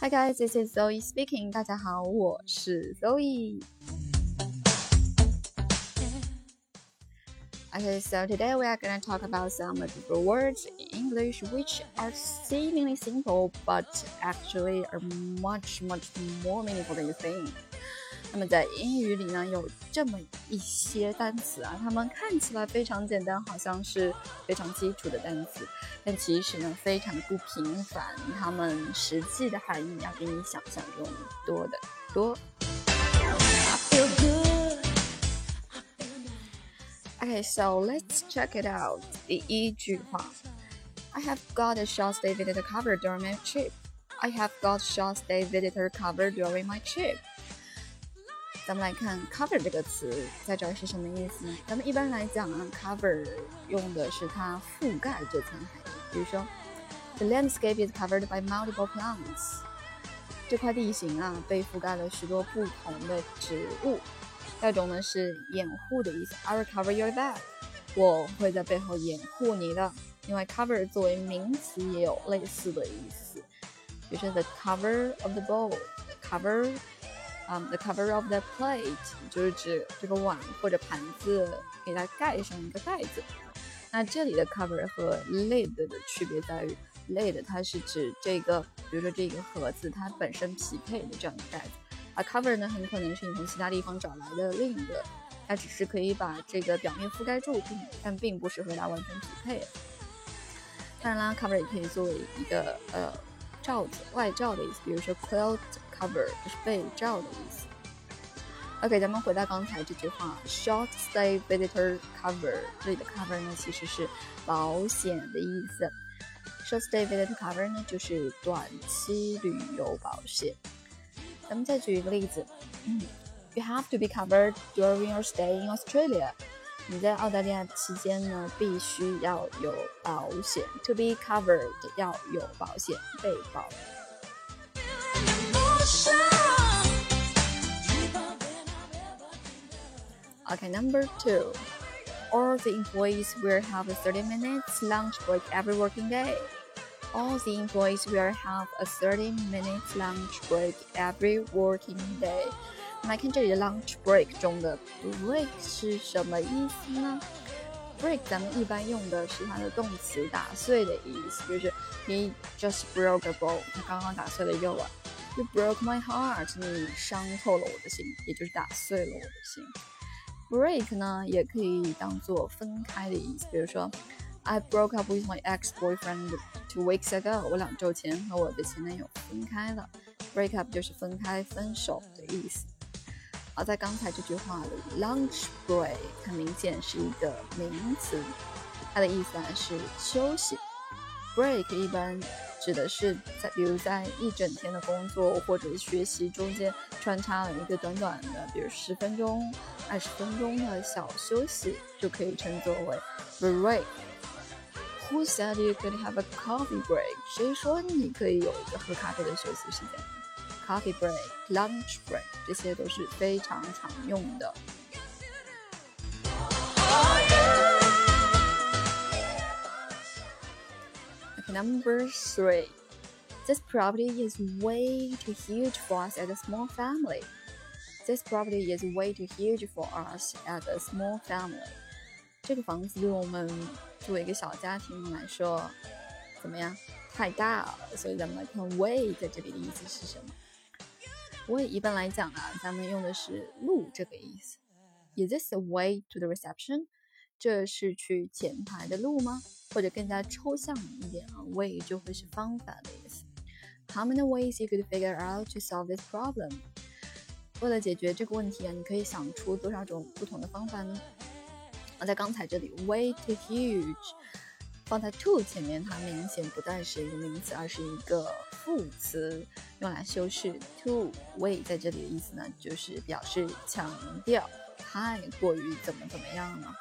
Hi guys, this is Zoe speaking. 大家好，我是 Zoe. Okay, so today we are going to talk about some of the words in English which are seemingly simple but actually are much, much more meaningful than you think. 那么在英语里呢，有这么一些单词啊，它们看起来非常简单，好像是非常基础的单词，但其实呢，非常的不平凡，它们实际的含义要比你想象中多得多。Okay, so let's check it out. 第一句话，I have got a short stay visitor cover during my trip. I have got short stay visitor cover during my trip. 咱们来看 cover 这个词在这儿是什么意思呢？咱们一般来讲啊，cover 用的是它覆盖这层含义。比如说，the landscape is covered by multiple plants。这块地形啊被覆盖了许多不同的植物。第二种呢是掩护的意思，I will cover your back。我会在背后掩护你的。另外，cover 作为名词也有类似的意思，比如说 the cover of the bowl，cover。嗯，the cover of the plate 就是指这个碗或者盘子给它盖上一个盖子。那这里的 cover 和 lid 的区别在于，lid 它是指这个，比如说这个盒子它本身匹配的这样一个盖子，而 cover 呢很可能是你从其他地方找来的另一个，它只是可以把这个表面覆盖住，并但并不是和它完全匹配。当然啦，cover 也可以作为一个呃罩子、外罩的意思，比如说 quilt。cover 就是被罩的意思。OK，咱们回到刚才这句话，short stay visitor cover，这里的 cover 呢其实是保险的意思。short stay visitor cover 呢就是短期旅游保险。咱们再举一个例子，嗯，You have to be covered during your stay in Australia。 你在澳大利亚期间呢，必须要有保险。To be covered 要有保险，被保。Okay, number two. All the employees will have a 30 minutes lunch break every working day. All the employees will have a 30 minutes lunch break every working day. 来看这里的 lunch break 中的 break 是什么意思呢？break 咱们一般用的是它的动词打碎的意思，就是 he just broke a bowl，他刚刚打碎了一个碗。You broke my heart，你伤透了我的心，也就是打碎了我的心。Break 呢，也可以当做分开的意思，比如说，I broke up with my ex-boyfriend two weeks ago。我两周前和我的前男友分开了。Break up 就是分开、分手的意思。而在刚才这句话里，lunch break 很明显是一个名词，它的意思呢是休息。Break 一般。指的是在，比如在一整天的工作或者学习中间穿插了一个短短的，比如十分钟、二十分钟的小休息，就可以称作为 break。Who said you could have a coffee break？谁说你可以有一个喝咖啡的休息时间 ？Coffee break、lunch break，这些都是非常常用的。Number three, this property is way too huge for us as a small family. This property is way too huge for us as a small family. 这个房子对我们作为一个小家庭来说， 怎么样？太大了，所以咱们来看 way 在这里的意思是什么？way 一般来讲啊，咱们用的是路这个意思。Is this a way to the reception？这是去前台的路吗？或者更加抽象一点啊，way 就会是方法的意思。How many ways you could figure out to solve this problem？为了解决这个问题啊，你可以想出多少种不同的方法呢？啊，在刚才这里，way too huge 放在 to 前面，它明显不再是一个名词，而是一个副词，用来修饰 too way 在这里的意思呢，就是表示强调太过于怎么怎么样了。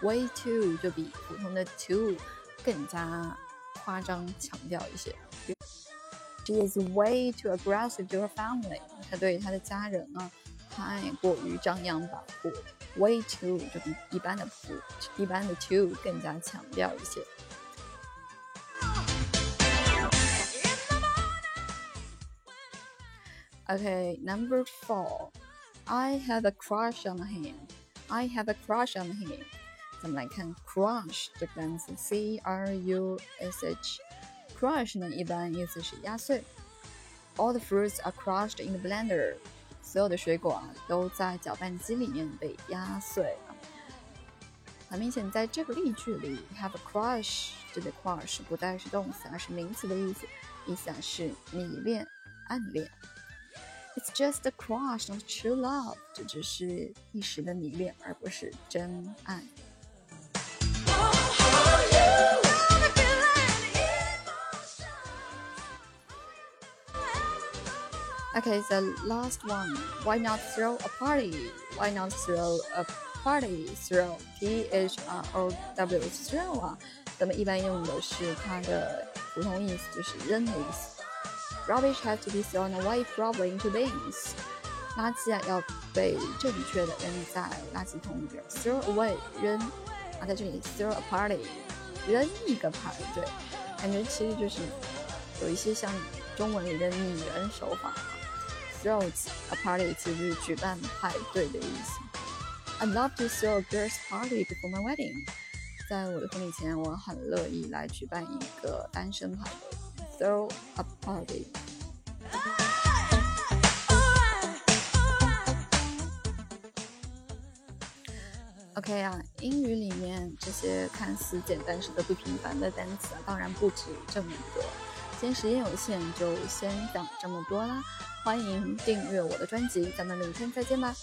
Way to 就比普通的 to 更加夸张强调一些。She is way too aggressive to her family。她对她的家人啊太过于张扬跋扈。Way too 就比一般的 to 一般的 to 更加强调一些。Okay, number four. I have a crush on him. I have a crush on him. 咱们来看 crush 这个单词，c r u s h。crush 呢，一般意思是压碎。All the fruits are crushed in the blender. 所有的水果啊，都在搅拌机里面被压碎了。很明显，在这个例句里，have a crush 这里 crush 不再是动词，而是名词的意思，意思是迷恋、暗恋。 It's just a crush, not true love。这只是一时的迷恋，而不是真爱。Okay, the last one. Why not throw a party? Why not throw a party? Throw, T H R O W, throw 啊，咱们一般用的是它的普通意思，就是扔的意思。 Rubbish has to be thrown away properly into bins. 垃圾啊要被正确的扔在垃圾桶里边。Throw away 扔啊，在这里 throw a party 扔一个派对，感觉其实就是有一些像中文里的拟人手法。Throw a party 其实是举办派对的意思。I'd love to throw a girls' party before my wedding。在我的婚礼前，我很乐意来举办一个单身派对。Throw a party。OK 啊，英语里面这些看似简单实则不平凡的单词啊，当然不止这么多。今天时间有限，就先讲这么多啦。欢迎订阅我的专辑，咱们明天再见吧。